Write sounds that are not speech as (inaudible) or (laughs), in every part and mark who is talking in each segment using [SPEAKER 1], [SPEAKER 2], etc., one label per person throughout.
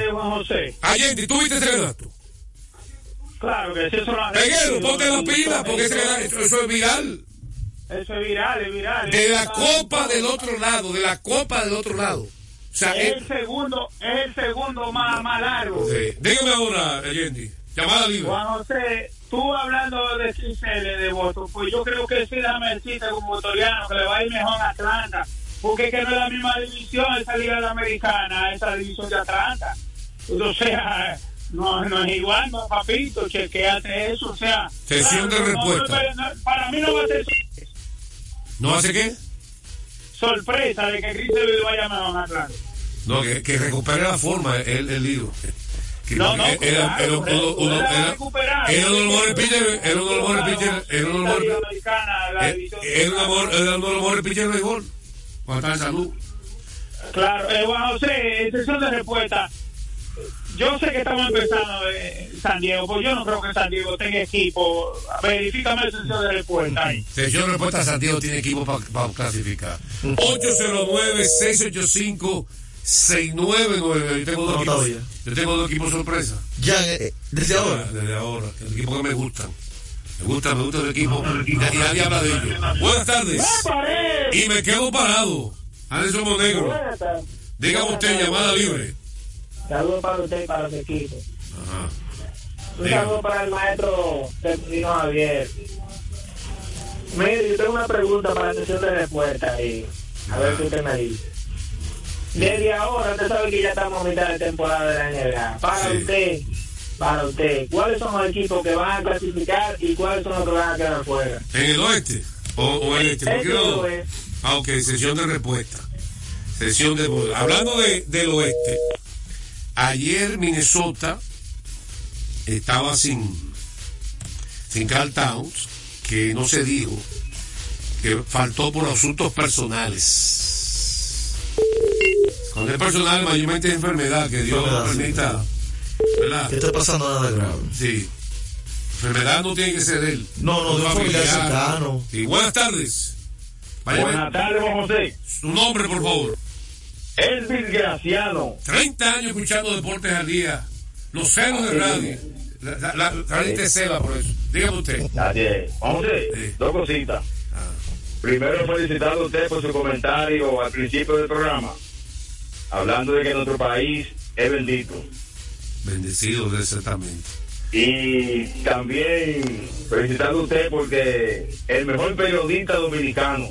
[SPEAKER 1] tardes, Juan José.
[SPEAKER 2] Allende, ¿tú viste ese dato?
[SPEAKER 1] Claro que sí, eso lo
[SPEAKER 2] Peguero, ponte porque eso, eso es viral.
[SPEAKER 1] Eso es viral, es viral.
[SPEAKER 2] De la copa del otro lado, de la copa del otro lado. O sea,
[SPEAKER 1] Es
[SPEAKER 2] eh,
[SPEAKER 1] el segundo, es el segundo más, más largo.
[SPEAKER 2] sí. dígame ahora, Allende, llamada libre.
[SPEAKER 1] Juan José, tú hablando de Cisele de voto, pues yo creo que sí, déjame decirte como autoriano que le va a ir mejor a Atlanta, porque es que no es la misma división esa liga de la americana, esa división de Atlanta. O sea, no, no es igual, no, papito, chequeate eso, o sea.
[SPEAKER 2] Sesión de
[SPEAKER 1] no,
[SPEAKER 2] respuesta.
[SPEAKER 1] no, no, para mí no va a ser
[SPEAKER 2] ¿No hace qué?
[SPEAKER 1] sorpresa de que Grisel vaya mejor a Atlanta.
[SPEAKER 2] No, que, que recupere la forma, el, el. Que
[SPEAKER 1] No, no,
[SPEAKER 2] era,
[SPEAKER 1] claro,
[SPEAKER 2] los mejores pitchers, era uno de los mejores pitchers, era uno de los mejores eh, béisbol. Cuando está en salud.
[SPEAKER 1] Claro, eh, Juan José, en sesión de respuesta. Yo sé que estamos empezando eh, San Diego, pues yo no creo que San Diego tenga equipo. Verifícame la sesión de respuesta ahí.
[SPEAKER 2] De respuesta, Santiago tiene equipo para clasificar. 809-685-699. Yo tengo dos equipos. Yo tengo dos equipos sorpresa.
[SPEAKER 3] Ya, eh, desde ahora.
[SPEAKER 2] Desde ahora. El equipo que me gustan. Me gusta, me gusta el equipo. Y nadie habla de ellos. Buenas tardes. Y me quedo parado. Anderson Monegro. Dígame usted, llamada libre.
[SPEAKER 4] Saludos para usted y para los equipos.
[SPEAKER 2] Ajá.
[SPEAKER 4] Un saludo para el maestro Termino Javier. Mire, yo tengo una pregunta para la sesión de respuesta y a ver qué usted me dice. Desde ahora, usted sabe que ya estamos a mitad de temporada de la NBA. Para
[SPEAKER 2] Sí.
[SPEAKER 4] usted, para usted, ¿cuáles son los equipos que van a clasificar y cuáles son los que van a quedar fuera?
[SPEAKER 2] ¿En el oeste? ¿O, o el este? ¿Por qué
[SPEAKER 4] Este
[SPEAKER 2] no?
[SPEAKER 4] lo es.
[SPEAKER 2] Ah, ok, sesión de respuesta. Sesión de. Hablando de, del oeste, ayer Minnesota estaba sin. sin Carl Towns, que no se dijo, que faltó por asuntos personales. Cuando es personal, mayormente es enfermedad, que Dios
[SPEAKER 3] sí.
[SPEAKER 2] permita. ¿Verdad?
[SPEAKER 3] ¿Qué está pasando nada grave?
[SPEAKER 2] Sí. Enfermedad no tiene que ser él.
[SPEAKER 3] No, no, de un familiar cercano.
[SPEAKER 2] Sí, buenas tardes. Vaya,
[SPEAKER 5] Buenas tardes, Juan José.
[SPEAKER 2] Su nombre, por favor.
[SPEAKER 5] Elvis Graciano.
[SPEAKER 2] 30 años escuchando Deportes al Día. Los celos de radio. La, la, la, la gente cela por eso. Dígame usted.
[SPEAKER 5] Así es. José,
[SPEAKER 2] Sí.
[SPEAKER 5] dos cositas. Primero, felicitarlo a usted por su comentario al principio del programa, hablando de que nuestro país es bendito.
[SPEAKER 2] Bendecido de exactamente.
[SPEAKER 5] Y también felicitarlo a usted porque el mejor periodista dominicano.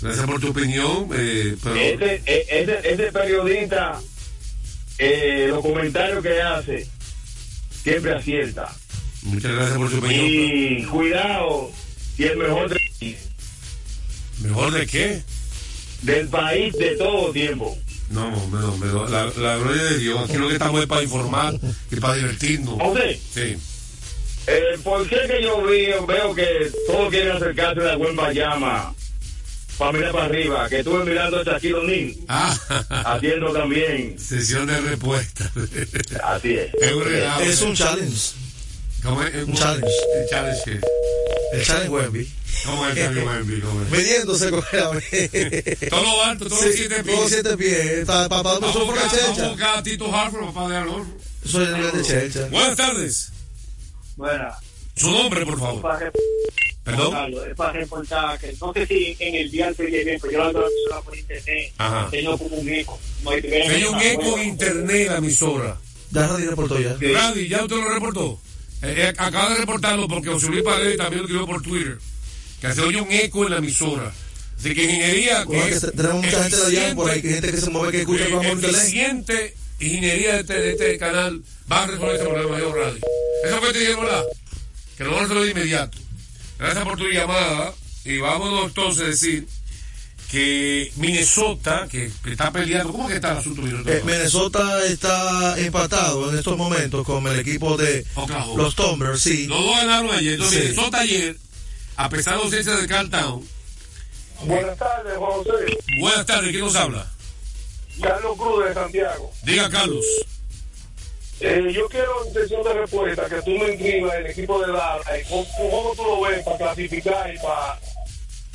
[SPEAKER 2] Gracias por tu opinión. Eh, pero
[SPEAKER 5] Ese, e- ese, ese periodista, eh, los comentarios que hace, siempre acierta.
[SPEAKER 2] muchas gracias por tu opinión.
[SPEAKER 5] Y cuidado, si el mejor de-
[SPEAKER 2] ¿Mejor de qué?
[SPEAKER 5] del país de todo tiempo.
[SPEAKER 2] No, no, no, la, la gloria de Dios. Aquí lo que estamos es para informar y para divertirnos.
[SPEAKER 5] José,
[SPEAKER 2] Sí.
[SPEAKER 5] eh, ¿por qué que yo veo, veo que todos quieren acercarse a la buen Bayama? Familia para arriba, que estuve mirando a Shaquille O'Neal,
[SPEAKER 2] Ah,
[SPEAKER 5] haciendo también.
[SPEAKER 2] sesión de respuesta.
[SPEAKER 5] Así es.
[SPEAKER 2] es un.
[SPEAKER 3] Es un challenge.
[SPEAKER 2] ¿Cómo es?
[SPEAKER 3] un challenge.
[SPEAKER 2] El challenge que.
[SPEAKER 3] El challenge Wemby.
[SPEAKER 2] ¿Cómo es el challenge Wemby?
[SPEAKER 3] Con el
[SPEAKER 2] Todo lo alto, todos los siete pies.
[SPEAKER 3] Todos siete pies. Para pa, pa,
[SPEAKER 2] Vamos
[SPEAKER 3] eso
[SPEAKER 2] a
[SPEAKER 3] fue
[SPEAKER 2] buscar-
[SPEAKER 3] una
[SPEAKER 2] vamos a buscar a Tito Harford, papá de Alonso.
[SPEAKER 3] Eso es el de chelcha.
[SPEAKER 2] Buenas tardes.
[SPEAKER 1] Bueno,
[SPEAKER 2] Su nombre, por favor.
[SPEAKER 1] para,
[SPEAKER 2] Perdón.
[SPEAKER 1] Carlos, es para reportar que no sé si en el día se oye bien, pero yo lo ando la por internet.
[SPEAKER 2] Ajá.
[SPEAKER 1] Tengo como un eco. No hay
[SPEAKER 2] Hay un eco en internet la emisora.
[SPEAKER 3] Ya Randy reportó ya.
[SPEAKER 2] Randy, ¿ya usted lo reportó? Eh, eh, acaba de reportarlo porque José Luis Paredes también lo escribió por Twitter. Que se oye un eco en la emisora. Así que ingeniería. Que
[SPEAKER 3] que
[SPEAKER 2] es
[SPEAKER 3] te- tenemos mucha gente de allá por ahí, que gente que se mueve, que escucha el programa por
[SPEAKER 2] ingeniería de este, de este canal va a resolver ese problema yo radio. Eso fue que te dijeron, ¿verdad? Que lo van a de inmediato. Gracias por tu llamada. Y vámonos entonces a decir que Minnesota, que, está peleando, ¿cómo que está el asunto de Minnesota?
[SPEAKER 3] Eh, Minnesota está empatado en estos momentos con el equipo de
[SPEAKER 2] Oklahoma.
[SPEAKER 3] los Thunder, sí.
[SPEAKER 2] Los dos ganaron ayer. Entonces,
[SPEAKER 3] Sí.
[SPEAKER 2] Minnesota ayer, a pesar de la ausencia de Carl Town.
[SPEAKER 6] Buenas tardes, Juan José.
[SPEAKER 2] Buenas tardes, ¿quién nos habla?
[SPEAKER 6] Carlos Cruz de Santiago.
[SPEAKER 2] Diga, Carlos.
[SPEAKER 6] Eh, yo quiero en sesión de respuesta que tú me inscribas el equipo de Dallas. eh, ¿Cómo, cómo tú lo ves para clasificar y para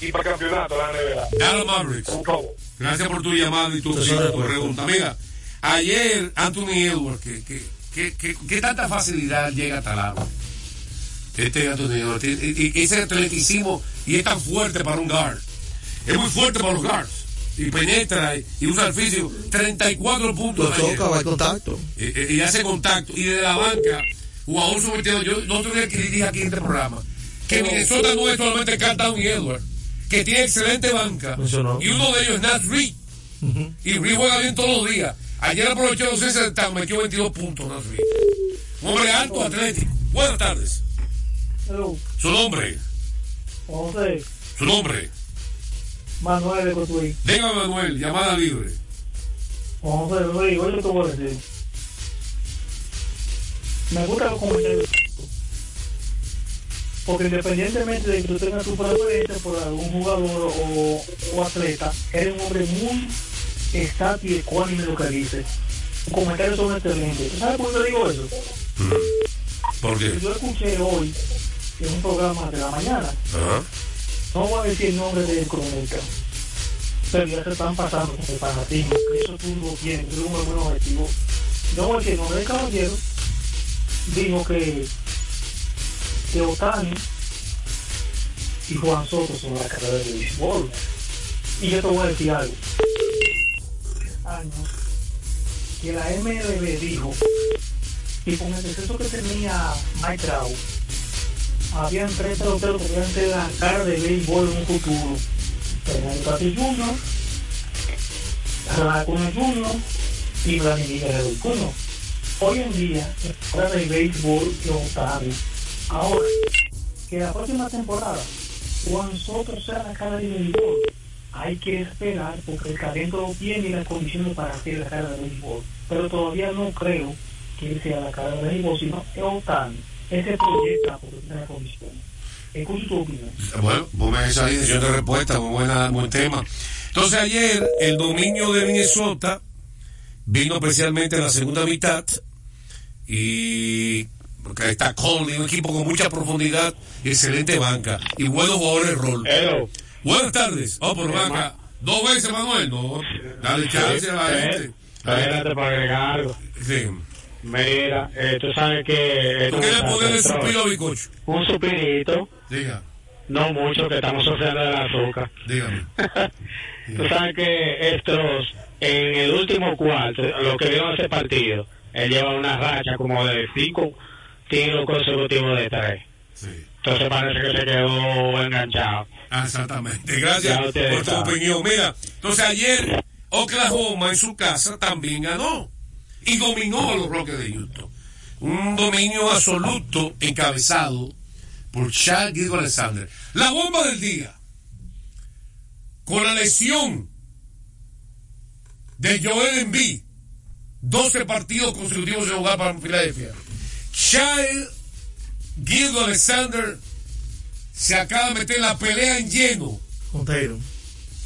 [SPEAKER 6] y para campeonato de la NBA?
[SPEAKER 2] Dallas Mavericks.
[SPEAKER 6] Por favor.
[SPEAKER 2] Gracias por tu llamada y tu, y
[SPEAKER 3] de
[SPEAKER 2] tu pregunta. Amiga, Ayer, Anthony Edwards, que, que, que, que, que tanta facilidad llega a talar. Este Anthony Edwards, y, y ese atleticismo y es tan fuerte para un guard. Es muy fuerte para los guards. Y penetra y, usa el físico. 34 puntos.
[SPEAKER 3] Lo toca, va al contacto.
[SPEAKER 2] y, y- y hace contacto. Y desde la banca, jugador sometido. Yo no día que dije aquí en este programa que Minnesota no es solamente Carl Down y Edward, que tiene excelente banca.
[SPEAKER 3] Mencionó.
[SPEAKER 2] Y uno de ellos es Nat Reed. Y Reed juega bien todos los días. Ayer aprovechó los 6 de Town, metió 22 puntos Nat Reed. Un hombre alto, atlético. Buenas tardes.
[SPEAKER 4] Hello,
[SPEAKER 2] Su nombre,
[SPEAKER 4] José,
[SPEAKER 2] su nombre.
[SPEAKER 4] Manuel de Cotuí.
[SPEAKER 2] Dígame Manuel, llamada libre.
[SPEAKER 4] José, oye, oye, te voy a decir. Me gusta los comentarios. Porque independientemente de que tú tengas tu preferencia por algún jugador o, o atleta, eres un hombre muy estático y ecuánime lo que dices. Tus comentarios son excelentes. ¿Tú ¿Sabes por qué te digo eso?
[SPEAKER 2] ¿Por qué?
[SPEAKER 4] Yo escuché hoy en un programa de la mañana,
[SPEAKER 2] Ajá.
[SPEAKER 4] No voy a decir el nombre del cronista, pero ya se están pasando con el fanatismo, que eso tú lo tienes, que es un buen objetivo. No voy a decir el nombre del caballero, dijo que, que Otani y Juan Soto son la carrera de béisbol. Y yo te voy a decir algo. Años que la MLB dijo y con el exceso que tenía Mike Trout, habían tres peloteros que podían ser la cara de béisbol en un futuro. Fernando Tatis Jr., Ronald Jr. y Vladimir Guerrero. Hoy en día, la cara de béisbol de Otani. Ahora, que la próxima temporada Juan Soto sea la cara de béisbol, hay que esperar porque el talento lo tiene y las condiciones para ser la cara de béisbol. Pero todavía no creo que sea la cara de béisbol, sino Otani. Ese proyecta tiene las condiciones. Escucho tu opinión.
[SPEAKER 2] Bueno, ponme esa dirección de respuesta, muy buena, buen tema. Entonces ayer el dominio de Minnesota vino especialmente en la segunda mitad y porque está Conley, un equipo con mucha profundidad y excelente banca y buenos jugadores de rol.
[SPEAKER 5] Hello.
[SPEAKER 2] Buenas tardes. Oh, por banca. Dos veces, Manuel. No, dale chance a la gente.
[SPEAKER 7] Espérate para agregar algo.
[SPEAKER 2] Sí.
[SPEAKER 7] Mira, eh, tú sabes que...
[SPEAKER 2] ¿Tú quieres ponerle a Bicocho?
[SPEAKER 7] Un supirito,
[SPEAKER 2] Diga,
[SPEAKER 7] no mucho, que estamos sufriendo del azúcar.
[SPEAKER 2] dígame. (laughs)
[SPEAKER 7] tú sabes que estos, en el último cuarto, lo que vieron ese partido, él lleva una racha como de cinco tiros consecutivos de tres.
[SPEAKER 2] Sí.
[SPEAKER 7] Entonces parece que se quedó enganchado.
[SPEAKER 2] Exactamente. Gracias por tu opinión. Mira, entonces ayer Oklahoma en su casa también ganó y dominó a los Rockets de Houston. Un dominio absoluto encabezado por Charles Guido Alexander. La bomba del día. Con la lesión de Joel Embiid. 12 partidos consecutivos de jugar para Filadelfia. Charles Guido Alexander se acaba de meter la pelea en lleno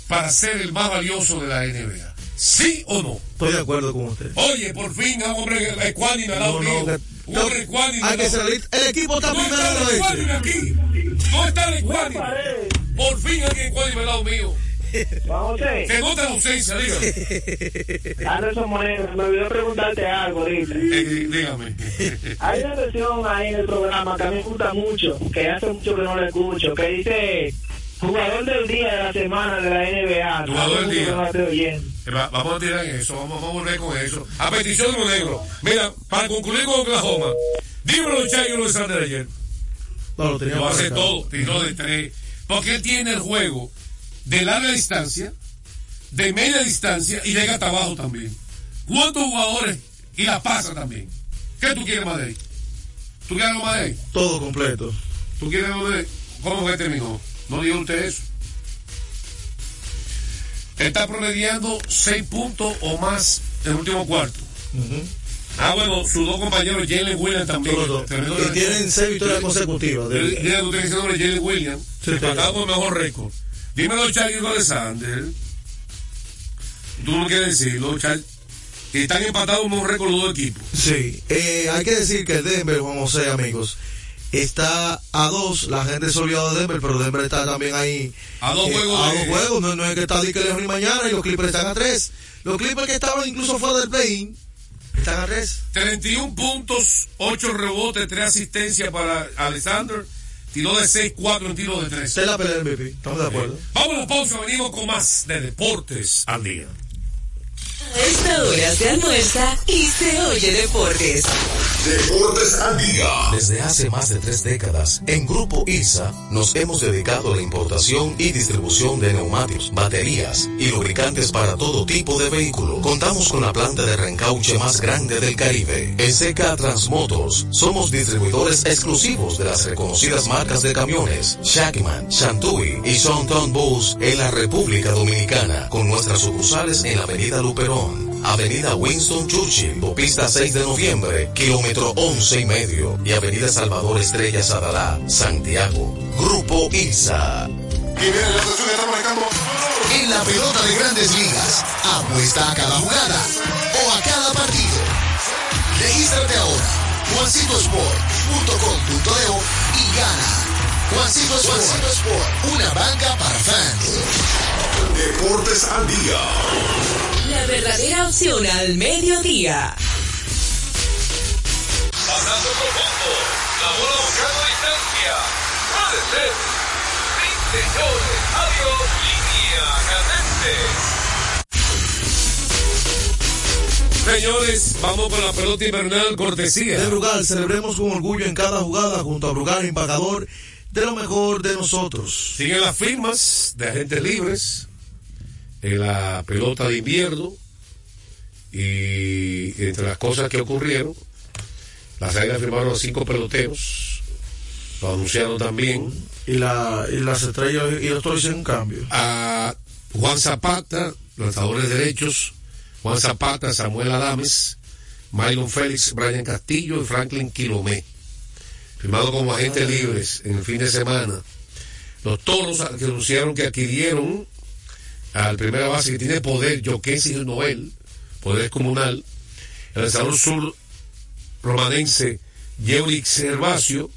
[SPEAKER 2] para ser el más valioso de la NBA. ¿Sí o no?
[SPEAKER 3] Estoy de acuerdo con usted.
[SPEAKER 2] Oye, por fin un hombre ecuánime al lado
[SPEAKER 3] No, no,
[SPEAKER 2] mío. Un hombre ecuánime
[SPEAKER 3] Hay
[SPEAKER 2] al
[SPEAKER 3] que
[SPEAKER 2] lado-
[SPEAKER 3] salir. El equipo está
[SPEAKER 2] ¿Dónde
[SPEAKER 3] primero
[SPEAKER 2] está
[SPEAKER 3] en
[SPEAKER 2] el ecuánime
[SPEAKER 3] oeste.
[SPEAKER 2] aquí? ¿Dónde está el ecuánime? Por fin alguien ecuánime al lado mío.
[SPEAKER 4] Vamos,
[SPEAKER 2] Se nota la ausencia, dígame.
[SPEAKER 4] Anderson Moreno, me olvidó preguntarte algo ahorita.
[SPEAKER 2] Eh, dígame.
[SPEAKER 4] Hay una versión ahí en el programa que a mí me gusta mucho, que hace mucho que no la escucho, que dice jugador del día de la semana de la NBA.
[SPEAKER 2] Jugador del día. va- Vamos a tirar en eso, vamos, vamos a volver con eso. A petición de Monegro. Mira, para concluir con Oklahoma, dímelo, Chayo Alexander ayer.
[SPEAKER 3] No, lo tenía
[SPEAKER 2] Lo hace todo, tiró de tres. Porque él tiene el juego de larga distancia, de media distancia y llega hasta abajo también. ¿Cuántos jugadores? Y la pasa también. ¿Qué tú quieres más de él? ¿Tú quieres algo más de él?
[SPEAKER 3] Todo completo.
[SPEAKER 2] ¿Tú quieres algo de él? ¿Cómo fue que terminó? No dijo usted eso. Está promediando seis puntos o más en el último cuarto. Ah, bueno, sus dos compañeros, Jalen Williams también. Tremendo
[SPEAKER 3] Y tienen seis victorias consecutivas.
[SPEAKER 2] Yo yo ya estoy diciendo de Jalen Williams,
[SPEAKER 3] Sí,
[SPEAKER 2] empatado con el mejor récord. Dímelo, Charlie Alexander. Tú no quieres decirlo, Charlie. Que están empatados con un mejor récord los dos equipos.
[SPEAKER 3] Sí, eh, hay que decir que el Denver, Juan José, amigos, está a dos. La gente se olvidó de Denver, pero Denver está también ahí.
[SPEAKER 2] A dos
[SPEAKER 3] eh,
[SPEAKER 2] juegos
[SPEAKER 3] A dos juegos. No, no es que está de que lejos ni mañana y los Clippers están a tres. Los Clippers que estaban incluso fuera del play-in están a res.
[SPEAKER 2] 31 puntos, 8 rebotes, 3 asistencias para Alexander. Tiró de 6-4 en tiro de 3.
[SPEAKER 3] Esta es la pelea del MVP. Estamos de acuerdo.
[SPEAKER 2] Vamos a la pausa, venimos con más de Deportes al Día.
[SPEAKER 8] A esta hora se almuerza y se oye deportes.
[SPEAKER 9] Deportes al día.
[SPEAKER 10] Desde hace más de tres décadas, en Grupo ILSA nos hemos dedicado a la importación y distribución de neumáticos, baterías y lubricantes para todo tipo de vehículo. Contamos con la planta de reencauche más grande del Caribe. En CK Transmotors somos distribuidores exclusivos de las reconocidas marcas de camiones Shackman, Shantui y Sonton Bus en la República Dominicana, con nuestras sucursales en la Avenida Luperón. Avenida Winston Churchill, Pista 6 de noviembre, kilómetro 11 y medio, y Avenida Salvador Estrella Sadalá, Santiago. Grupo ILSA.
[SPEAKER 9] En la pelota de grandes ligas, apuesta a cada jugada o a cada partido. Regístrate ahora, juancitosport.com.de y gana. Juancito Sport, una banca para fans. Deportes al día.
[SPEAKER 8] La verdadera opción al mediodía.
[SPEAKER 11] Pasando profundo, la bola buscando distancia. Puede ser. Sí, señores. Adiós, línea cadente.
[SPEAKER 2] Señores, vamos con la pelota invernal cortesía.
[SPEAKER 3] De Brugal, celebremos con orgullo en cada jugada junto a Brugal, empacador de lo mejor de nosotros.
[SPEAKER 2] Siguen las firmas de agentes libres en la pelota de invierno y entre las cosas que ocurrieron, las águilas firmaron a cinco peloteros, lo anunciaron también.
[SPEAKER 3] Y, la, y las estrellas y los toros hicieron un cambio.
[SPEAKER 2] A Juan Zapata, lanzadores derechos, Juan Zapata, Samuel Adames, Mylon Félix, Brian Castillo y Franklin Quilomé firmado como agentes libres en el fin de semana. Los toros que anunciaron que adquirieron al primera base que tiene poder, Jokensi Noel, poder comunal, el lanzador sur romanense, Yeurick Servacio,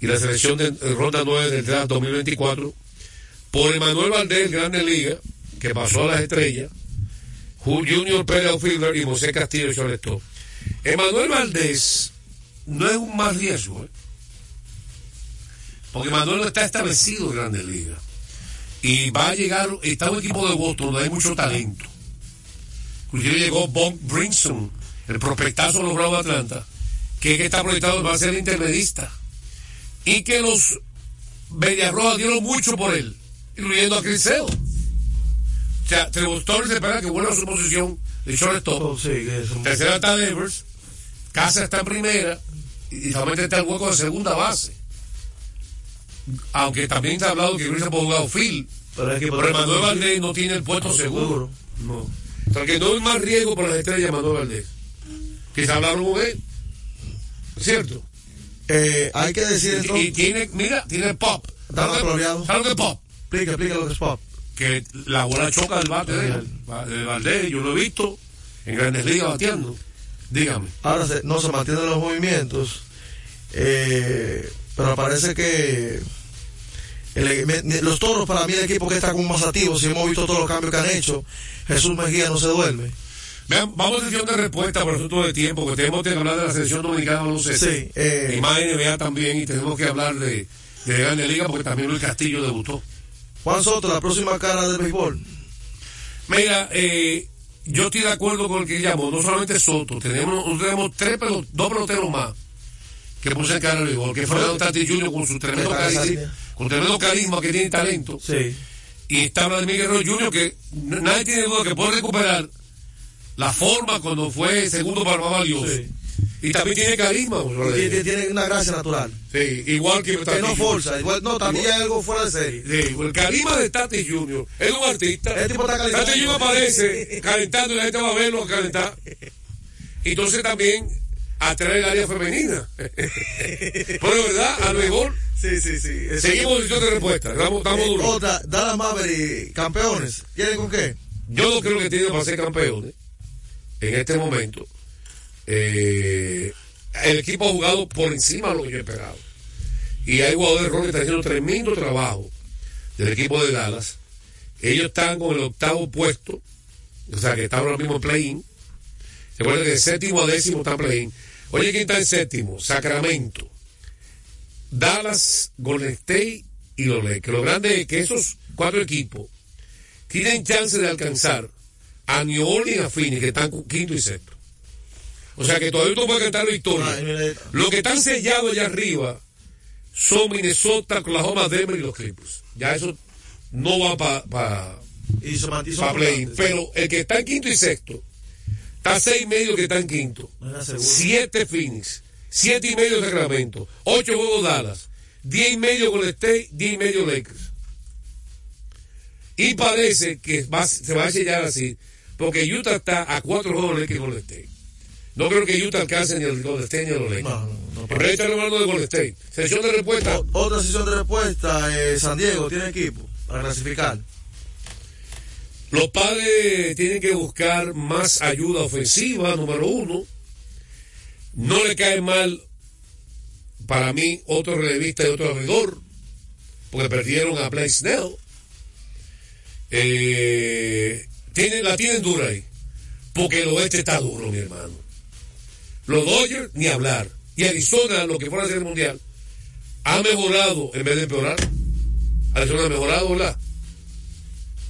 [SPEAKER 2] y la selección de ronda 9 del draft 2024, por Emanuel Valdés, Grande Liga, que pasó a las estrellas, Junior Pérez Outfielder y José Castillo shortstop. Emanuel Valdés no es un más riesgo, ¿eh? porque Manuel no está establecido en Grandes Ligas. Y va a llegar, está un equipo de Boston donde hay mucho talento. Inclusive llegó Bob Brinson, el prospectazo de los Bravos de Atlanta, que, está proyectado va a ser intermedista. Y que los Bellarroa dieron mucho por él, incluyendo a Criseo. O sea, Trevor Torres espera que vuelva a su posición de shortstop.
[SPEAKER 3] Oh, sí, que es un-
[SPEAKER 2] Tercera está Devers, Casa está en primera y solamente está el hueco de segunda base. Aunque también se ha hablado que ha jugado Phil,
[SPEAKER 3] Pero es que
[SPEAKER 2] pero Manuel Valdés no tiene el puesto seguro. No. O sea que no es más riesgo para las estrellas Manuel Valdés. Que se hablaron con él. ¿Cierto?
[SPEAKER 3] Eh, hay que decir
[SPEAKER 2] Y,
[SPEAKER 3] esto.
[SPEAKER 2] y tiene, mira, tiene pop. ¿Sabes
[SPEAKER 3] apropiado.
[SPEAKER 2] ¿Sabes lo que es pop?
[SPEAKER 3] Explica, explica lo que es pop.
[SPEAKER 2] Que la bola choca del bate de, él, de Valdés. Yo lo he visto en grandes ligas bateando. Dígame.
[SPEAKER 3] Ahora se- no se mantienen los movimientos. eh, pero parece que el- me- me- los toros para mí el equipo que está como más activo, si hemos visto todos los cambios que han hecho, Jesús Mejía no se duerme.
[SPEAKER 2] Vean, vamos a sesión de respuesta por asunto de tiempo, porque tenemos que hablar de la selección dominicana de baloncesto.
[SPEAKER 3] Sí, eh.
[SPEAKER 2] y más NBA también, y tenemos que hablar de, de Grande Liga, porque también Luis Castillo debutó.
[SPEAKER 3] Juan Soto, la próxima cara del béisbol.
[SPEAKER 2] Mira, eh, yo estoy de acuerdo con el que llamó, no solamente Soto, tenemos, tenemos tres pelo- dos peloteros más que puse en al béisbol, que es Fernando Tatis Jr. con su tremendo carisma, con tremendo carisma que tiene talento.
[SPEAKER 3] Sí.
[SPEAKER 2] Y está Vladimir Guerrero Jr., que nadie tiene duda que puede recuperar la forma cuando fue segundo para más valioso.
[SPEAKER 3] Sí.
[SPEAKER 2] Y también tiene carisma.
[SPEAKER 3] Tiene, tiene una gracia natural.
[SPEAKER 2] Sí, igual que
[SPEAKER 3] Que no forza. Igual, no, también hay algo fuera de serie.
[SPEAKER 2] Sí, el carisma de Tatis Jr. es un artista.
[SPEAKER 3] El tipo está calentando.
[SPEAKER 2] Tatis Jr. aparece calentando y la gente va a verlo a calentar. Entonces también atrae el área femenina. (laughs) Pero verdad, al béisbol,
[SPEAKER 3] Sí, sí, sí.
[SPEAKER 2] Seguimos en sesión de respuesta. Estamos, estamos
[SPEAKER 3] Eh,
[SPEAKER 2] duros.
[SPEAKER 3] Otra, Dallas Maverick, campeones. ¿Quieren con qué?
[SPEAKER 2] Yo no creo que tiene para ser campeones en este momento. Eh, el equipo ha jugado por encima de lo que yo esperaba. Y hay jugadores de que están haciendo tremendo trabajo del equipo de Dallas. Ellos están con el octavo puesto o sea que está ahora mismo en play-in. Recuerda que de séptimo a décimo está en play-in. Oye, ¿quién está en séptimo? Sacramento, Dallas, Golden State y los Lakers. Lo grande es que esos cuatro equipos tienen chance de alcanzar a New Orleans y a Phoenix, que están quinto y sexto. O sea que todavía tú puedes cantar victoria. Los que están sellados allá arriba son Minnesota, Oklahoma, Denver y los Clippers. Ya eso no va para pa, pa play. Pero el que está en quinto y sexto, está seis y medio que está en quinto. Siete Phoenix, siete y medio Sacramento, ocho juegos Dallas, diez y medio Golden State, diez y medio Lakers. Y parece que va- se va a sellar así, porque Utah está a cuatro juegos Lakers y Golden State. No creo que Utah alcance ni el Golden State ni los Lakers. En realidad están hablando de Golden State. Sesión de respuesta.
[SPEAKER 3] Otra sesión de respuesta, eh, San Diego tiene equipo para clasificar.
[SPEAKER 2] Los padres tienen que buscar más ayuda ofensiva, número uno. No le cae mal, para mí, otro relevista y otro abridor, porque perdieron a Blake Snell. Eh, tienen, la tienen dura ahí, porque el oeste está duro, mi hermano. Los Dodgers, ni hablar. Y Arizona, lo que fuera a ser el mundial, ha mejorado en vez de empeorar. Arizona ha mejorado, ¿verdad?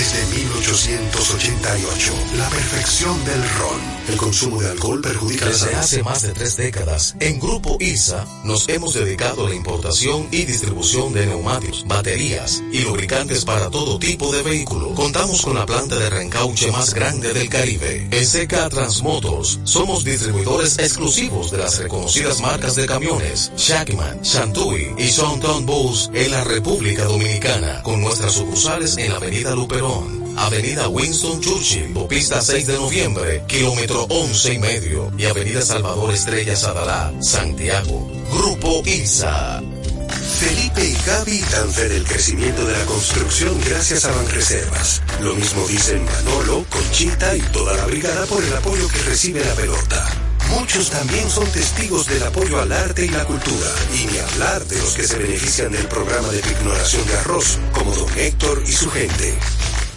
[SPEAKER 9] desde 1888, la perfección del ron. El consumo de alcohol perjudica la
[SPEAKER 10] Desde
[SPEAKER 9] salud.
[SPEAKER 10] hace más de tres décadas, en Grupo ISA nos hemos dedicado a la importación y distribución de neumáticos, baterías y lubricantes para todo tipo de vehículo. Contamos con la planta de reencauche más grande del Caribe. En Transmotors somos distribuidores exclusivos de las reconocidas marcas de camiones Shackman, Shantui y Sonton Bus en la República Dominicana, con nuestras sucursales en la Avenida Luperón. Avenida Winston Churchill, Pista 6 de noviembre, kilómetro 11 y medio, y Avenida Salvador Estrella Sadalá, Santiago. Grupo ISA.
[SPEAKER 9] Felipe y Gaby dan fe del crecimiento de la construcción gracias a Banreservas. Lo mismo dicen Manolo, Conchita y toda la brigada por el apoyo que recibe la pelota. Muchos también son testigos del apoyo al arte y la cultura, y ni hablar de los que se benefician del programa de pignoración de arroz, como don Héctor y su gente.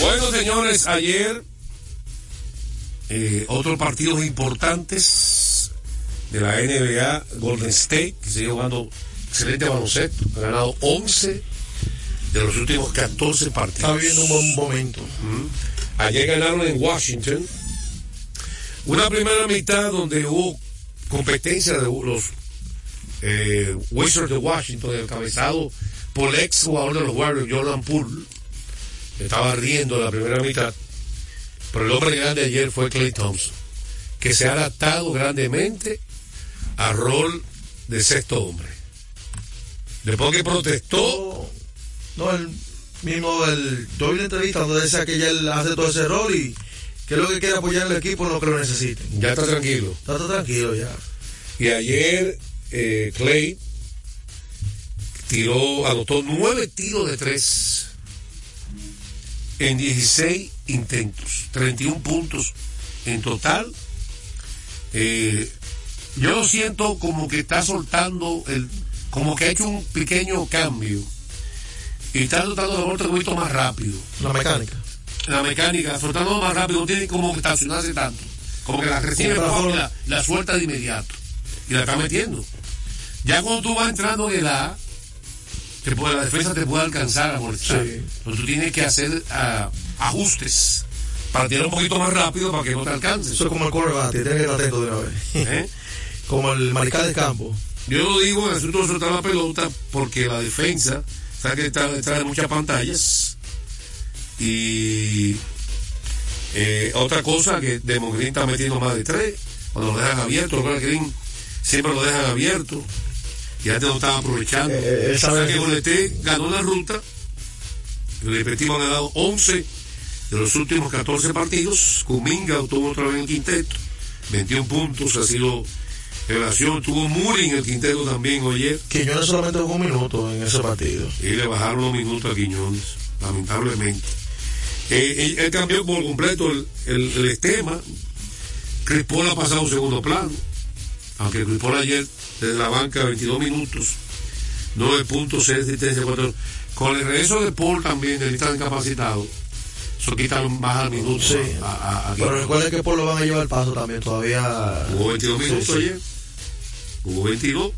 [SPEAKER 2] Bueno, señores, ayer eh, otros partidos importantes de la NBA, Golden State, que sigue jugando excelente baloncesto, ha ganado 11 de los últimos 14 partidos.
[SPEAKER 3] Está viviendo un buen momento.
[SPEAKER 2] Ayer ganaron en Washington. Una primera mitad donde hubo competencia de los eh, Wizards de Washington, encabezado por el ex jugador de los Warriors, Jordan Poole. Estaba riendo la primera mitad. Pero el hombre grande ayer fue Clay Thompson, que se ha adaptado grandemente al rol de sexto hombre. Después que protestó,
[SPEAKER 3] No, el mismo, el, yo vi una entrevista donde decía que ya él hace todo ese rol y que es lo que quiere apoyar al equipo en lo que lo necesite.
[SPEAKER 2] ya está tranquilo.
[SPEAKER 3] Está, está tranquilo ya.
[SPEAKER 2] Y ayer eh, Clay tiró, anotó nueve tiros de tres en 16 intentos, 31 puntos en total. Eh, yo siento como que está soltando, el, como que ha hecho un pequeño cambio y está soltando la vuelta un poquito más rápido.
[SPEAKER 3] La mecánica.
[SPEAKER 2] La mecánica, soltando más rápido, no tiene como que estacionarse tanto. como que la recibe
[SPEAKER 3] que la
[SPEAKER 2] la, la suelta de inmediato. Y la está metiendo. Ya cuando tú vas entrando en el A, te puede, la defensa te puede alcanzar a molestar.
[SPEAKER 3] Sí.
[SPEAKER 2] Pero tú tienes que hacer ah, ajustes para tirar un poquito más rápido para que no te alcance.
[SPEAKER 3] Eso es como el quarterback, tienes que estar atento de una vez. (laughs)
[SPEAKER 2] ¿Eh?
[SPEAKER 3] Como el mariscal de campo.
[SPEAKER 2] Yo lo digo en el asunto de soltar la pelota porque la defensa, sabe que está detrás de muchas pantallas. Y eh, otra cosa que Demon Green está metiendo más de tres, cuando lo dejan abierto, Robert Green siempre lo dejan abierto. Y antes no estaba aprovechando.
[SPEAKER 3] Eh, eh, él sabe
[SPEAKER 2] Sabe que Boleté ganó la ruta. El respectivo ha ganado 11 de los últimos 14 partidos. Kuminga tuvo otra vez en el quinteto. 21 puntos, ha sido revelación. Tuvo Muri en el quinteto también ayer.
[SPEAKER 3] Quiñones solamente jugó un minuto en ese partido.
[SPEAKER 2] Y le bajaron los minutos a Quiñones, lamentablemente. Eh, él, él cambió por completo el, el, el esquema. Chris Paul ha pasado a un segundo plano. Aunque Chris Paul ayer, desde la banca, 22 minutos, 9 puntos, 6 asistencias, 4. Con el regreso de Paul también, de lista de incapacitado, eso quita baja el minuto.
[SPEAKER 3] Sí.
[SPEAKER 2] a- a- a
[SPEAKER 3] Pero recuerden que por lo van a llevar el paso también todavía.
[SPEAKER 2] Jugó 22 minutos
[SPEAKER 3] Sí, sí.
[SPEAKER 2] ayer. Jugó 22.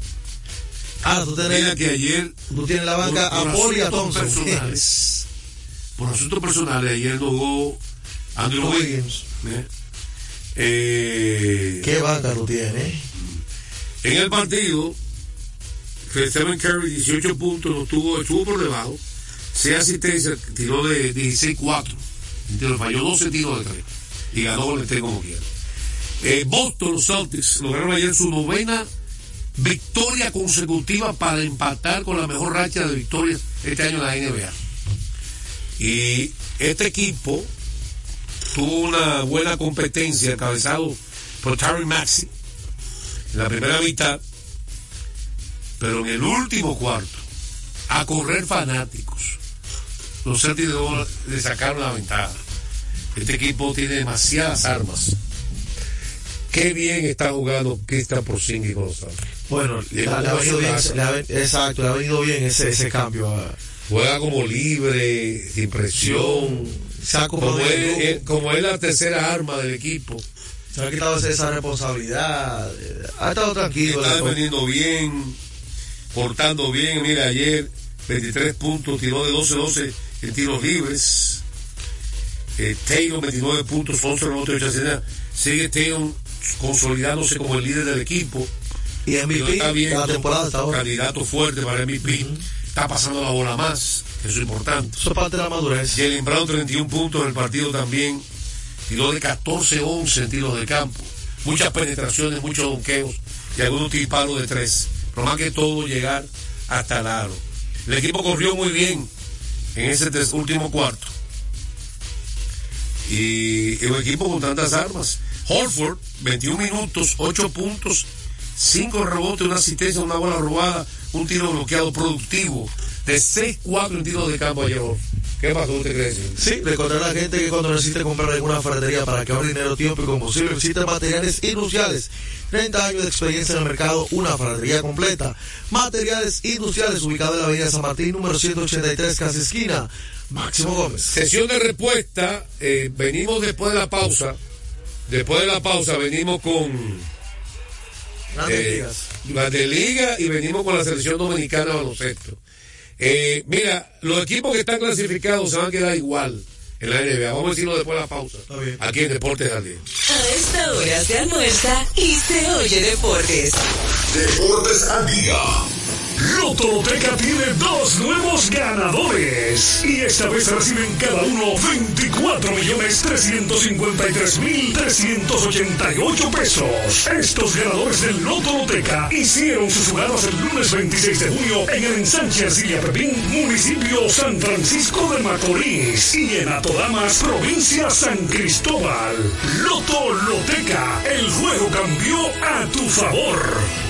[SPEAKER 3] Ah, tú
[SPEAKER 2] Mira
[SPEAKER 3] tienes,
[SPEAKER 2] que ayer
[SPEAKER 3] tú tienes la banca
[SPEAKER 2] por,
[SPEAKER 3] a Paul y a Thompson.
[SPEAKER 2] personales. Por asuntos personales, ayer no jugó Andrew.
[SPEAKER 3] Wiggins.
[SPEAKER 2] ¿eh? Eh,
[SPEAKER 3] ¿Qué banca tú tienes?
[SPEAKER 2] En el partido, Stephen Curry, 18 puntos, no tuvo, estuvo por debajo. 6 asistencias, tiró de 16-4. Entiendo, Falló 12 tiros de 3. Y ganó el 3 como quiera. Eh, Boston, los Celtics, lograron ayer su novena victoria consecutiva para empatar con la mejor racha de victorias este año en la NBA. Y este equipo tuvo una buena competencia encabezado por Terry Maxi en la primera mitad, pero en el último cuarto, a correr fanáticos, los Celtics le sacaron la ventaja. Este equipo tiene demasiadas armas. Qué bien está jugando Cristian Porzingis con los Celtics.
[SPEAKER 3] Bueno, le, ha venido bien, exacto, le ha venido bien ese, ese cambio.
[SPEAKER 2] Juega como libre, sin presión. Como él, él- como es la tercera arma del equipo.
[SPEAKER 3] Se ha quitado esa responsabilidad. eh, Ha estado tranquilo.
[SPEAKER 2] Está defendiendo bien, portando bien. Mira, ayer 23 puntos, tiró de 12-12 en tiros libres. Eh, Taylor 29 puntos, 11 rebotes, 8 asistencias. Sigue Taylor consolidándose como el líder del equipo.
[SPEAKER 3] Y
[SPEAKER 2] Y
[SPEAKER 3] MVP
[SPEAKER 2] está viendo,
[SPEAKER 3] la temporada hasta ahora.
[SPEAKER 2] candidato fuerte para MVP. Está pasando la bola más, eso es importante.
[SPEAKER 3] Eso es parte de la madurez.
[SPEAKER 2] Jalen Brown 31 puntos en el partido también. Tiró de 14-11 en tiros de campo. Muchas penetraciones, muchos donqueos y algunos disparos de tres. Pero más que todo llegar hasta el aro. El equipo corrió muy bien en ese tres- último cuarto. Y el equipo con tantas armas. Horford, 21 minutos, 8 puntos, 5 rebotes, una asistencia, una bola robada, un tiro bloqueado productivo. De 6-4 en tiros de campo ayer. Horford. ¿Qué pasó? ¿Usted cree?
[SPEAKER 3] Sí, recordar a la gente que cuando necesite comprar alguna ferretería para que ahorre dinero, tiempo y combustible, visite materiales industriales. 30 años de experiencia en el mercado, una ferretería completa. Materiales industriales ubicado en la avenida San Martín, número 183, casi esquina. Máximo Gómez.
[SPEAKER 2] Sesión de respuesta. eh, venimos después de la pausa. Después de la pausa venimos con
[SPEAKER 3] Grandes
[SPEAKER 2] eh,
[SPEAKER 3] ligas.
[SPEAKER 2] Grandes Ligas y venimos con la selección dominicana de baloncesto. Eh, mira, los equipos que están clasificados se van a quedar igual en la NBA. Vamos a decirlo después de la pausa.
[SPEAKER 3] bien.
[SPEAKER 2] Aquí en Deportes al Día.
[SPEAKER 8] A esta hora se almuerza y se oye deportes.
[SPEAKER 11] Deportes al día. Lotoloteca tiene dos nuevos ganadores. Y esta vez reciben cada uno 24 millones 353 mil 388 pesos. Estos ganadores del Lotoloteca hicieron sus jugadas el lunes 26 de junio en el ensanche Arcilla Pepín, municipio San Francisco de Macorís. Y en Atodamas, provincia San Cristóbal. Lotoloteca, el juego cambió a tu favor.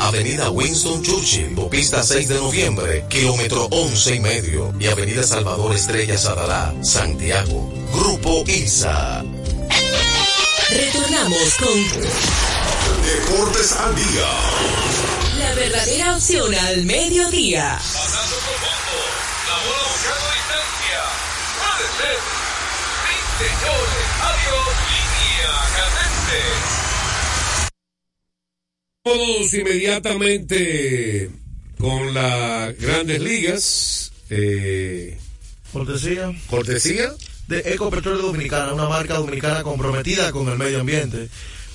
[SPEAKER 10] Avenida Winston Churchill, Pista 6 de noviembre, kilómetro 11 y medio, y Avenida Salvador Estrella Sadalá, Santiago. Grupo ILSA.
[SPEAKER 8] Retornamos con
[SPEAKER 11] Deportes al día.
[SPEAKER 8] la verdadera opción al mediodía.
[SPEAKER 12] Pasando por fondo. La bola buscando distancia. Puede ser. Sí, señores. Adiós. Línea candente.
[SPEAKER 2] Vamos inmediatamente con las grandes ligas. Eh,
[SPEAKER 3] Cortesía.
[SPEAKER 2] cortesía.
[SPEAKER 3] de Ecopetróleo Dominicana, una marca dominicana comprometida con el medio ambiente.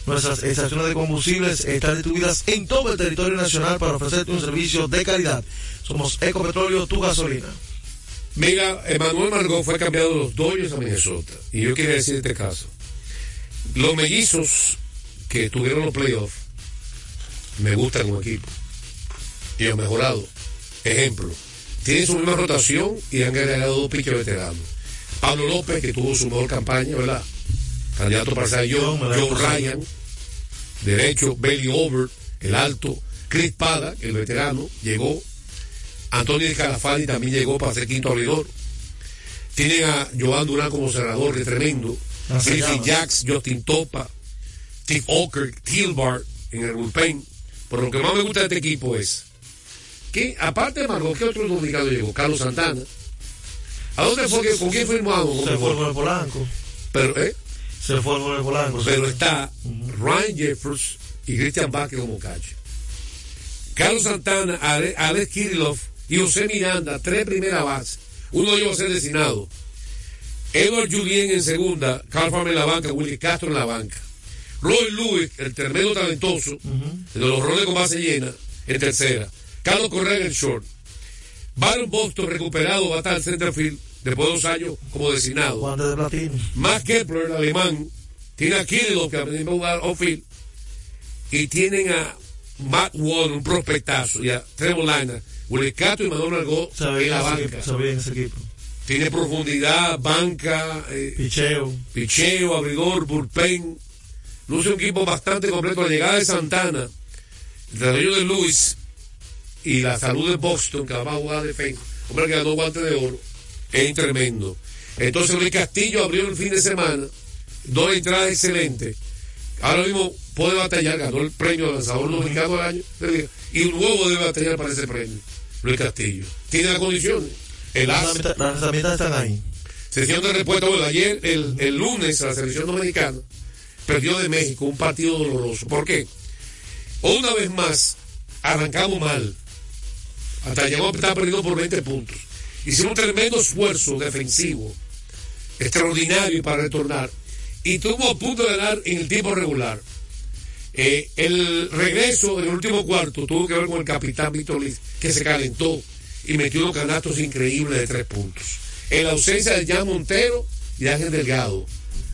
[SPEAKER 3] Nuestras estaciones de combustibles están distribuidas en todo el territorio nacional para ofrecerte un servicio de calidad. Somos Ecopetróleo, tu gasolina.
[SPEAKER 2] Mira, Emanuel Margot fue cambiado de los Dodgers a Minnesota. Y yo quería decir este caso. Los mellizos que tuvieron los playoffs me gustan como equipo. Y han mejorado. Ejemplo, tienen su misma rotación y han agregado dos pitchers veteranos. Pablo López, que tuvo su mejor campaña, ¿verdad? Candidato para ser yo, Joe. Ryan, derecho, Bailey Over, el alto, Chris Pada, el veterano, llegó. Antonio de Calafani también llegó para ser quinto abridor. Tienen a Joan Durán como cerrador, que es tremendo.
[SPEAKER 3] Ah,
[SPEAKER 2] Griffin. Jacks, Justin Topa, Steve Oker, Tilbar en el bullpen. Pero lo que más me gusta de este equipo es que, aparte de Margot, ¿qué otro dominicano llegó? Carlos Santana. ¿A dónde fue? ¿Con quién firmamos?
[SPEAKER 3] Se fue con el Polanco.
[SPEAKER 2] Pero, ¿eh?
[SPEAKER 3] Se fue con el Polanco.
[SPEAKER 2] Pero está Ryan Jeffers y Christian Vázquez como catcher. Carlos Santana, Ale- Alex Kirillov y José Miranda, tres primeras bases. Uno de ellos va a ser designado. Edward Julien en segunda, Carl Farmer en la banca, Willy Castro en la banca. Roy Lewis, el tremendo talentoso, de los roles con base llena, en tercera. Carlos Correa en el short. Byron Boston recuperado va a estar al center field después de dos años como designado.
[SPEAKER 3] Guante de platino.
[SPEAKER 2] Max Kepler, el alemán, tiene a Kirillov que aprendió a jugar off-field, y tienen a Matt Wall, un prospectazo, y a Trevor Liner, Castro y Manuel
[SPEAKER 3] Se
[SPEAKER 2] en la
[SPEAKER 3] en
[SPEAKER 2] banca.
[SPEAKER 3] equipo. En ese equipo.
[SPEAKER 2] Tiene profundidad, banca, eh,
[SPEAKER 3] Picheo.
[SPEAKER 2] picheo, abridor, bullpen. Luce un equipo bastante completo. La llegada de Santana, el desarrollo de Luis y la salud de Boston, que va a jugar defensa, hombre que ganó guante de oro, es tremendo. Entonces Luis Castillo abrió el fin de semana, dos entradas excelentes. Ahora mismo puede batallar, ganó el premio de lanzador dominicano del año, y luego debe batallar para ese premio. Luis Castillo. Tiene las condiciones. El
[SPEAKER 3] las herramientas están ahí.
[SPEAKER 2] Sesión de respuesta. Bueno, ayer, el, el lunes, la selección dominicana perdió de México un partido doloroso. ¿Por qué? Una vez más, arrancamos mal. Hasta llegó a estar perdiendo por 20 puntos. Hicimos un tremendo esfuerzo defensivo, extraordinario para retornar. Y tuvo a punto de ganar en el tiempo regular. Eh, el regreso en el último cuarto tuvo que ver con el capitán Víctor Liz, que se calentó y metió unos canastos increíbles de tres puntos. En la ausencia de Jan Montero y Ángel Delgado.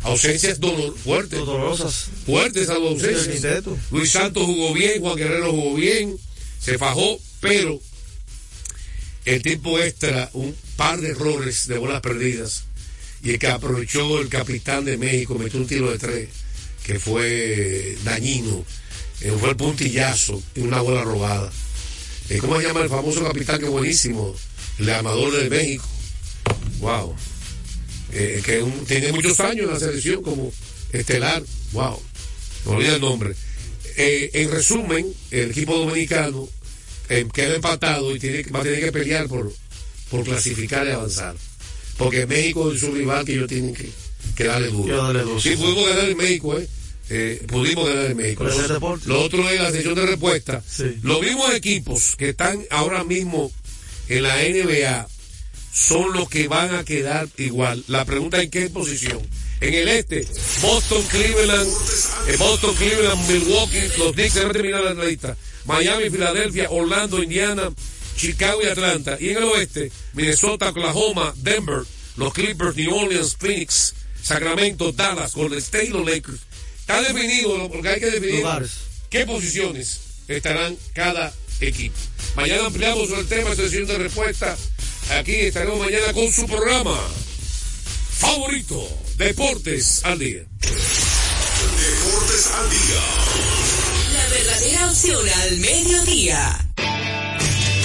[SPEAKER 2] Ausencias dolor, fuertes.
[SPEAKER 3] Dolorosas.
[SPEAKER 2] Fuertes a las ausencias. Luis Santos jugó bien, Juan Guerrero jugó bien, se fajó, pero el tiempo extra, un par de errores de bolas perdidas. Y el que aprovechó el capitán de México, metió un tiro de tres, que fue dañino. Eh, fue el puntillazo y una bola robada. Eh, ¿Cómo se llama el famoso capitán que buenísimo? El amador de México. Wow. Eh, que un- tiene muchos años en la selección como estelar. Wow. Me olvidé el nombre. Eh, en resumen, el equipo dominicano eh, queda empatado y tiene, va a tener que pelear por, por clasificar y avanzar. Porque México es su rival que ellos tienen que, que darle duro.
[SPEAKER 3] duro,
[SPEAKER 2] Sí, pudimos ganar en México, ¿eh? Eh, pudimos ganar en México. Lo, otro es la sesión de respuesta.
[SPEAKER 3] Sí.
[SPEAKER 2] Los mismos equipos que están ahora mismo en la NBA son los que van a quedar igual. La pregunta es en qué posición. En el este, Boston, Cleveland, eh, Boston, Cleveland, Milwaukee, los Knicks a terminar la lista. Miami, Filadelfia, Orlando, Indiana, Chicago y Atlanta. Y en el oeste, Minnesota, Oklahoma, Denver, los Clippers, New Orleans, Phoenix, Sacramento, Dallas, Golden State, los Lakers. Está definido lo lo que hay que definir
[SPEAKER 3] Lugares.
[SPEAKER 2] qué posiciones estarán cada equipo. Mañana ampliamos el tema de sesión de respuesta. Aquí estaremos mañana con su programa favorito, Deportes al Día.
[SPEAKER 11] Deportes al día.
[SPEAKER 8] La verdadera verdadera opción al mediodía.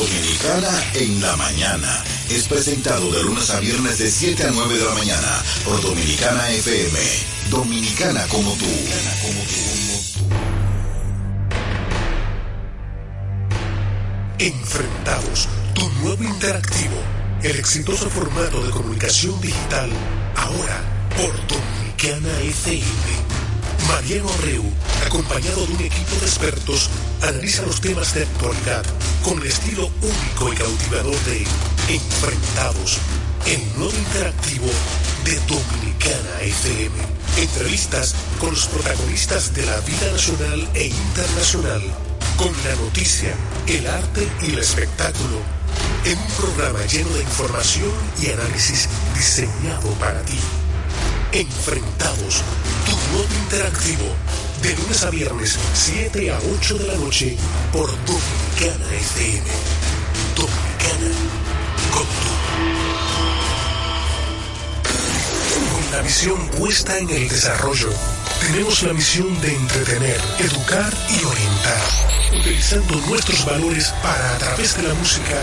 [SPEAKER 13] Dominicana en la mañana. Es presentado de lunes a viernes de 7 a 9 de la mañana por Dominicana FM. Dominicana como tú.
[SPEAKER 9] Enfrentados, tu nuevo interactivo, el exitoso formato de comunicación digital, ahora por Dominicana FM. Mariano Reu, acompañado de un equipo de expertos, analiza los temas de actualidad con el estilo único y cautivador de Enfrentados, el nuevo interactivo de Dominicana FM. Entrevistas con los protagonistas de la vida nacional e internacional, con la noticia, el arte y el espectáculo, en un programa lleno de información y análisis diseñado para ti. Enfrentados, tu nuevo interactivo, de lunes a viernes, 7 a 8 de la noche, por Dominicana FM. Dominicana, con tú. Con la visión puesta en el desarrollo, tenemos la misión de entretener, educar y orientar, utilizando nuestros valores para, a través de la música,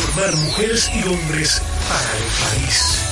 [SPEAKER 9] formar mujeres y hombres para el país.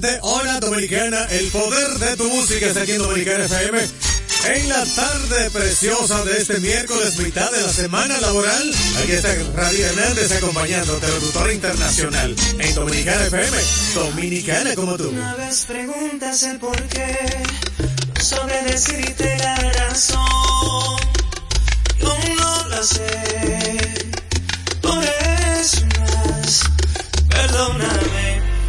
[SPEAKER 14] 7, Dominicana,
[SPEAKER 15] el poder de tu música está aquí en Dominicana FM. En la tarde preciosa de este miércoles, mitad de la semana laboral, aquí está Radio Hernández acompañándote, locutor internacional, en Dominicana FM, Dominicana como tú.
[SPEAKER 16] Una vez preguntas el por qué, sobre decirte la razón, yo no la sé, por eso más, perdóname.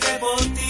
[SPEAKER 16] llegué por ti.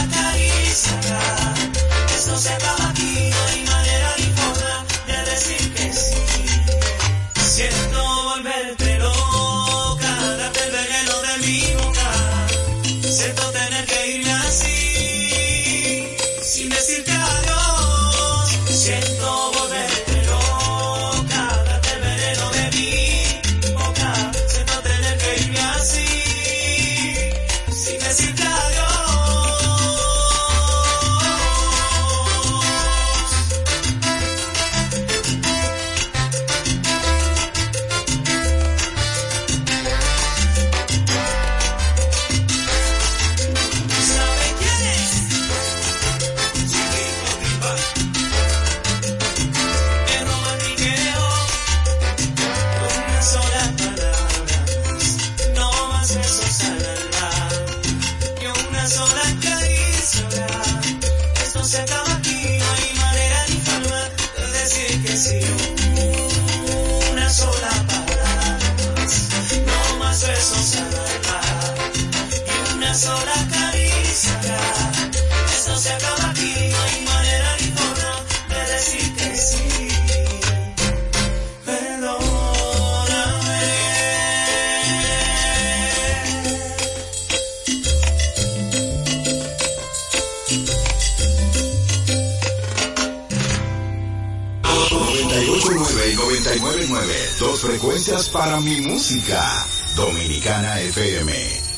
[SPEAKER 16] mi
[SPEAKER 13] música. Dominicana FM.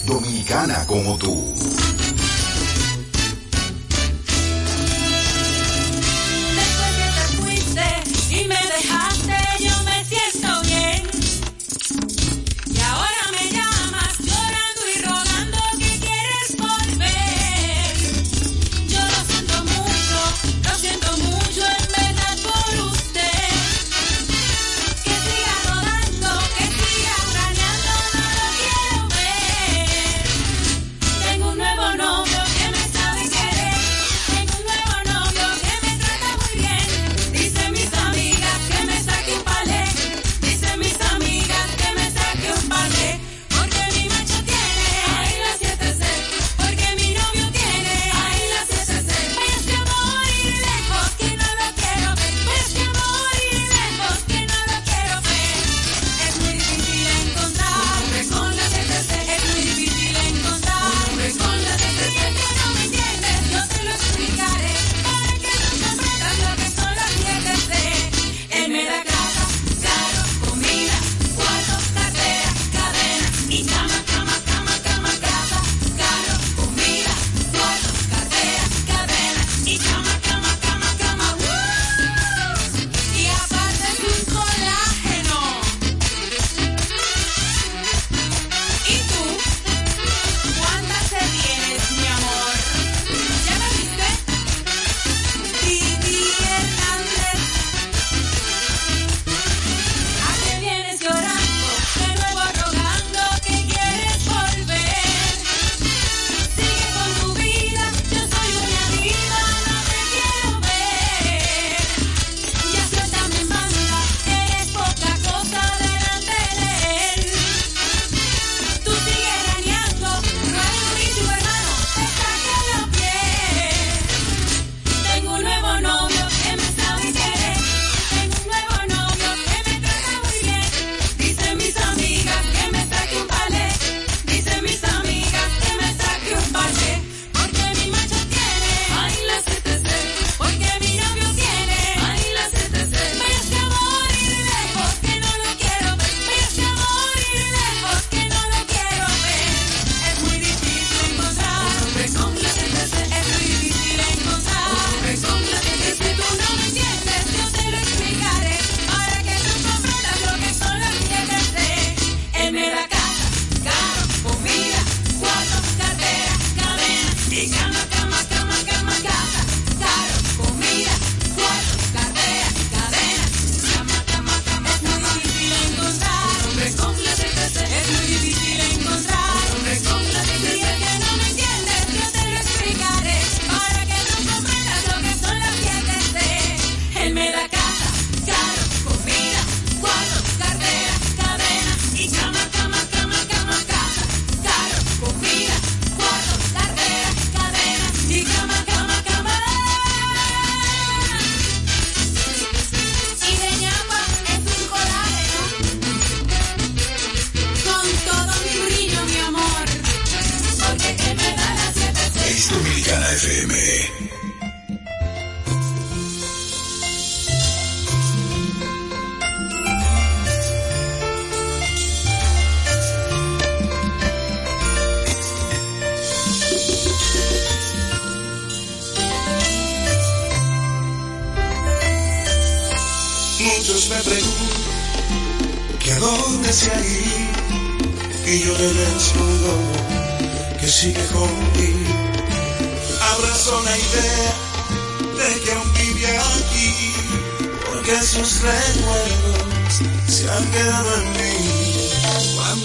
[SPEAKER 13] Dominicana como tú.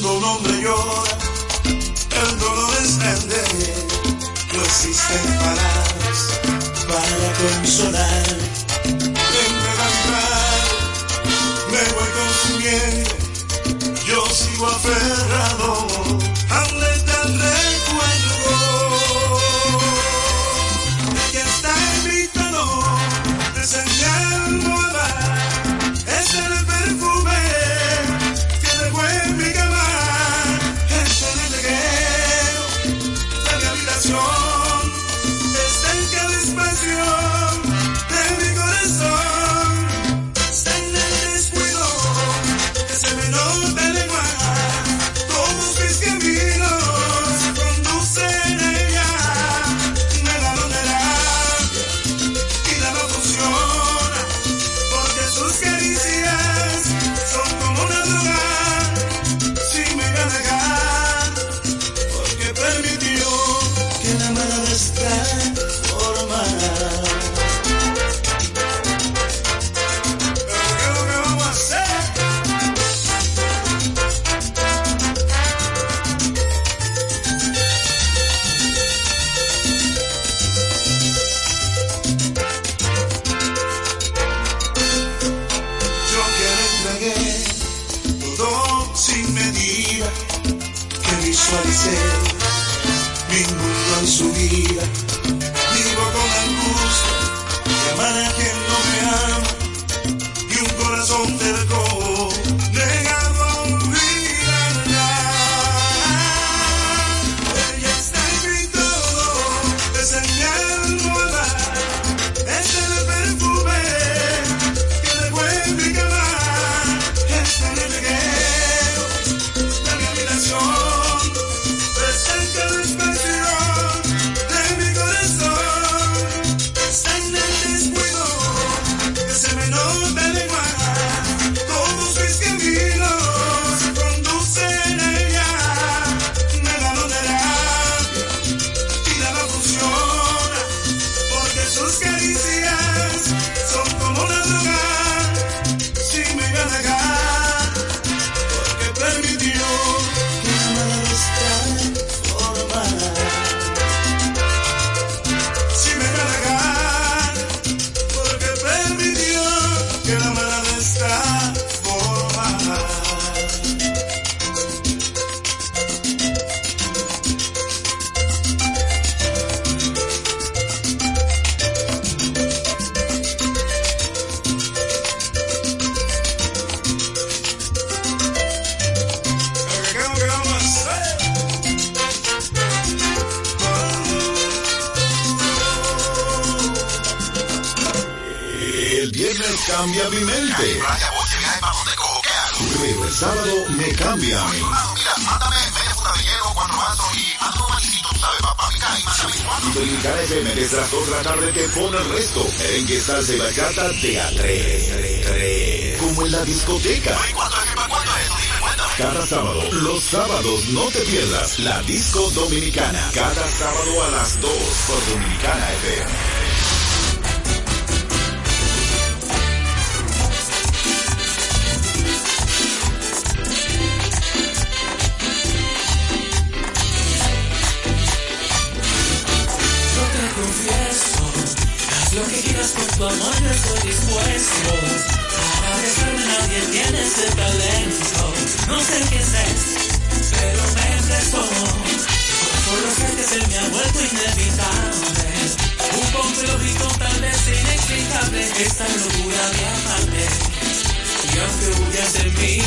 [SPEAKER 17] Cuando un hombre llora, el dolor es grande. No existen palabras para consolar. Entre cantar, me voy consumiendo. Yo sigo aferrado de a 3. Como en la
[SPEAKER 16] discoteca. Cada sábado, los sábados no te pierdas la disco dominicana. Cada sábado a las 2 por Dominicana FM.
[SPEAKER 17] No sé quién es, pero me respondo. Solo sé que se me ha vuelto inevitable. Un conflicto tal vez inexplicable. Esta locura de amarte. Y aunque huyas de mí.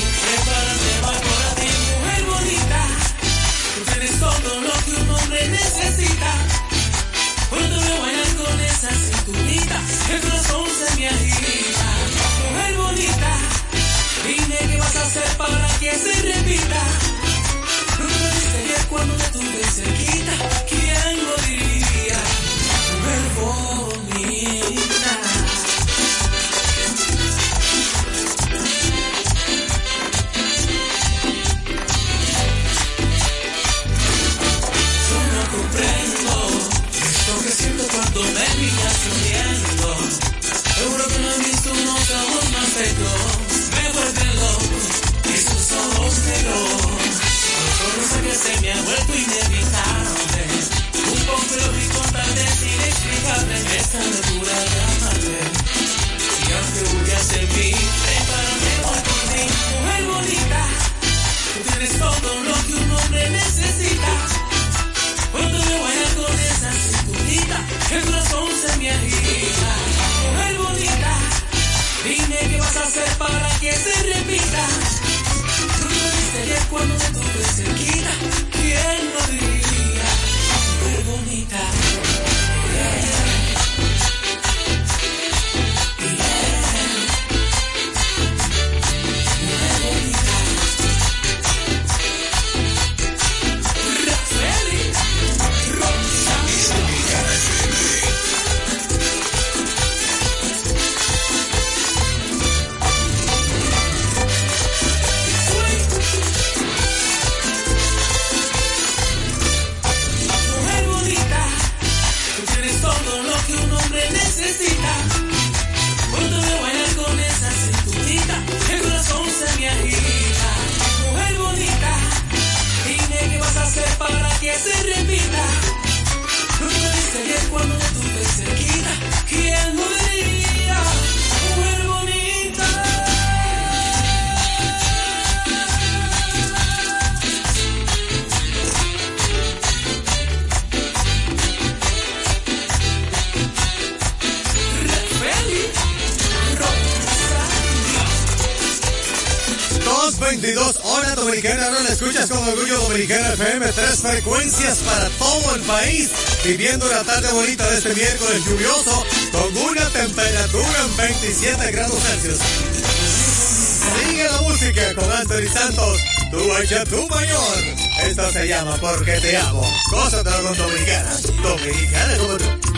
[SPEAKER 15] frecuencias para todo el país, viviendo una tarde bonita de este miércoles lluvioso con una temperatura en 27 grados Celsius. Sigue la música con Anthony Santos, tu hecha tu mayor. Esto se llama Porque te amo. Cosa
[SPEAKER 18] de la
[SPEAKER 19] dominicana,
[SPEAKER 18] dominicana como.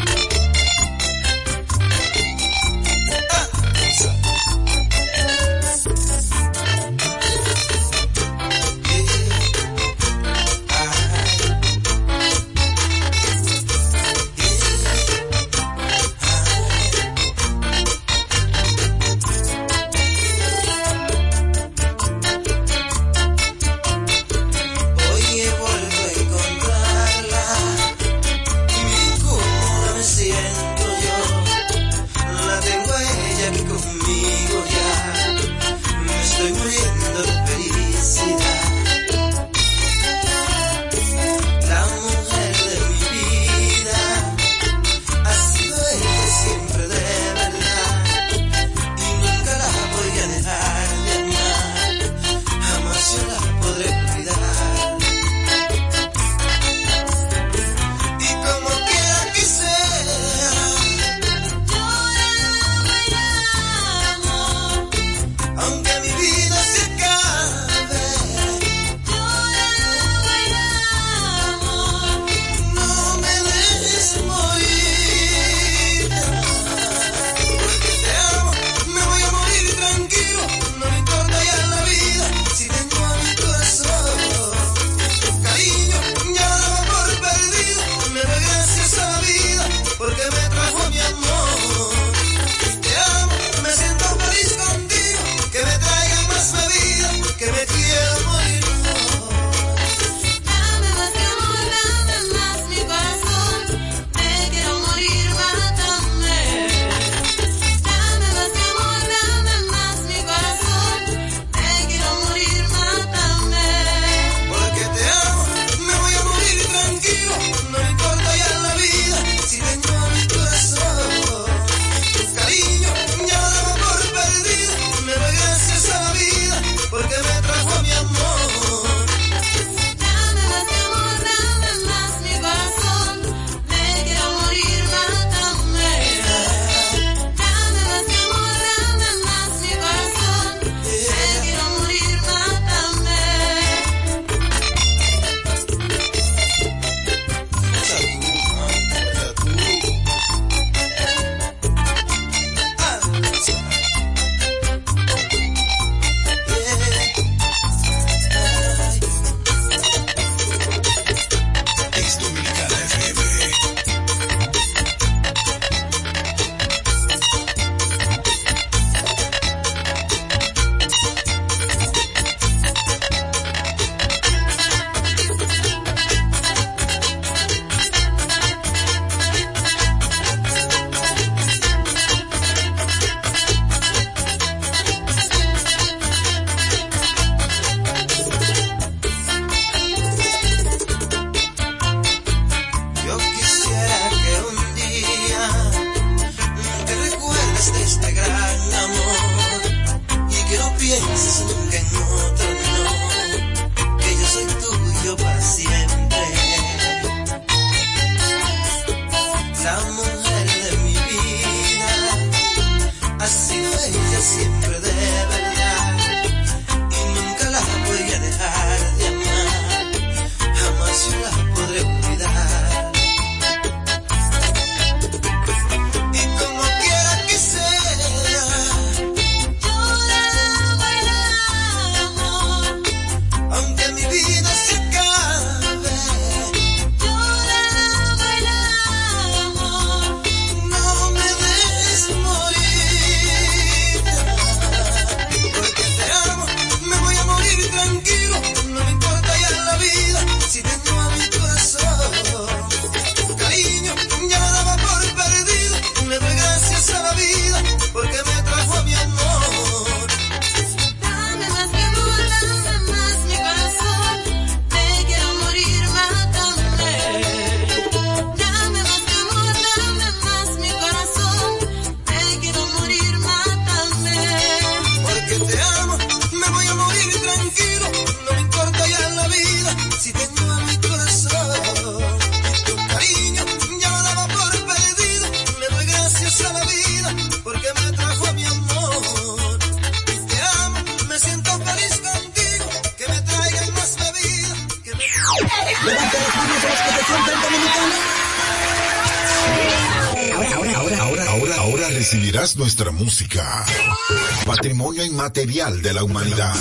[SPEAKER 13] De la humanidad.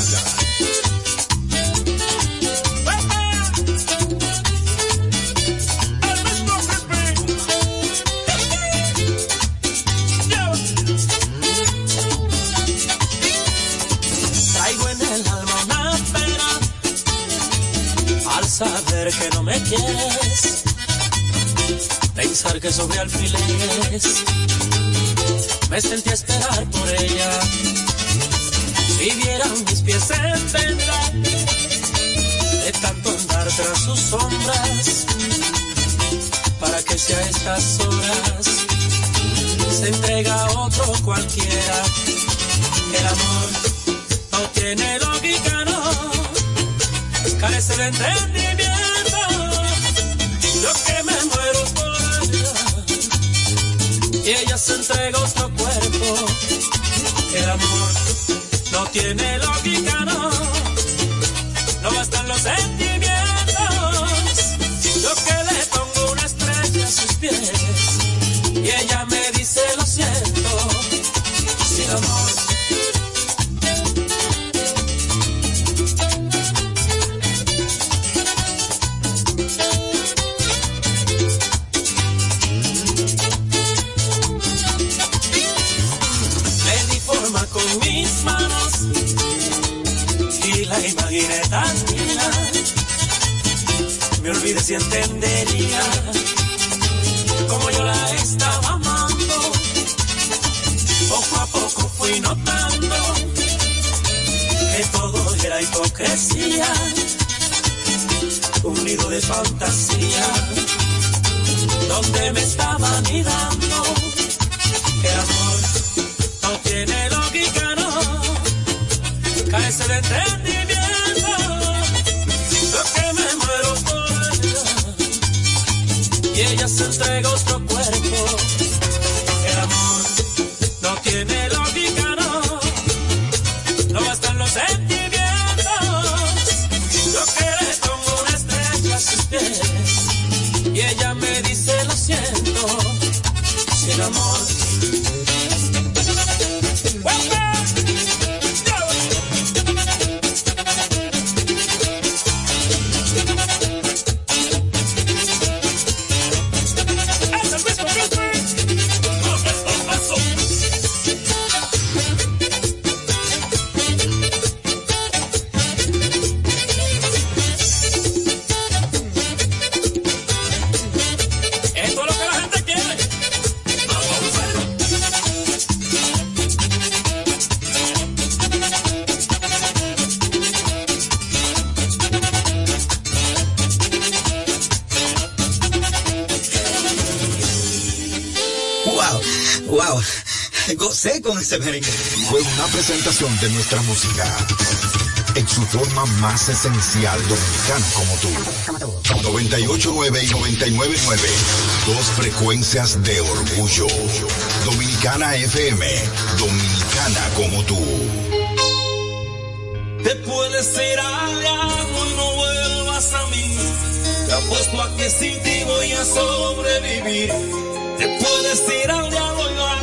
[SPEAKER 16] Traigo en el alma una pena al saber que no me quieres. Pensar que sobre alfileres me sentí a esperar por ella. Si vieran mis pies en venda de tanto andar tras sus sombras, para que sea estas horas se entrega a otro cualquiera. El amor no tiene lógica, no, carece de entendimiento. Yo que me muero por ella y ella se entrega a otro cuerpo. El amor no tiene lógica, no, no bastan los sentimientos. Otro cuerpo. El amor no tiene lógica,
[SPEAKER 13] Fue una presentación de nuestra música. En su forma más esencial, dominicana como tú. 98.9 y 99.9. Dos frecuencias de orgullo. Dominicana FM. Dominicana como tú.
[SPEAKER 16] Te puedes ir al diablo y no vuelvas a mí. Te apuesto a que sin ti voy a sobrevivir. Te puedes ir al diablo y ojalá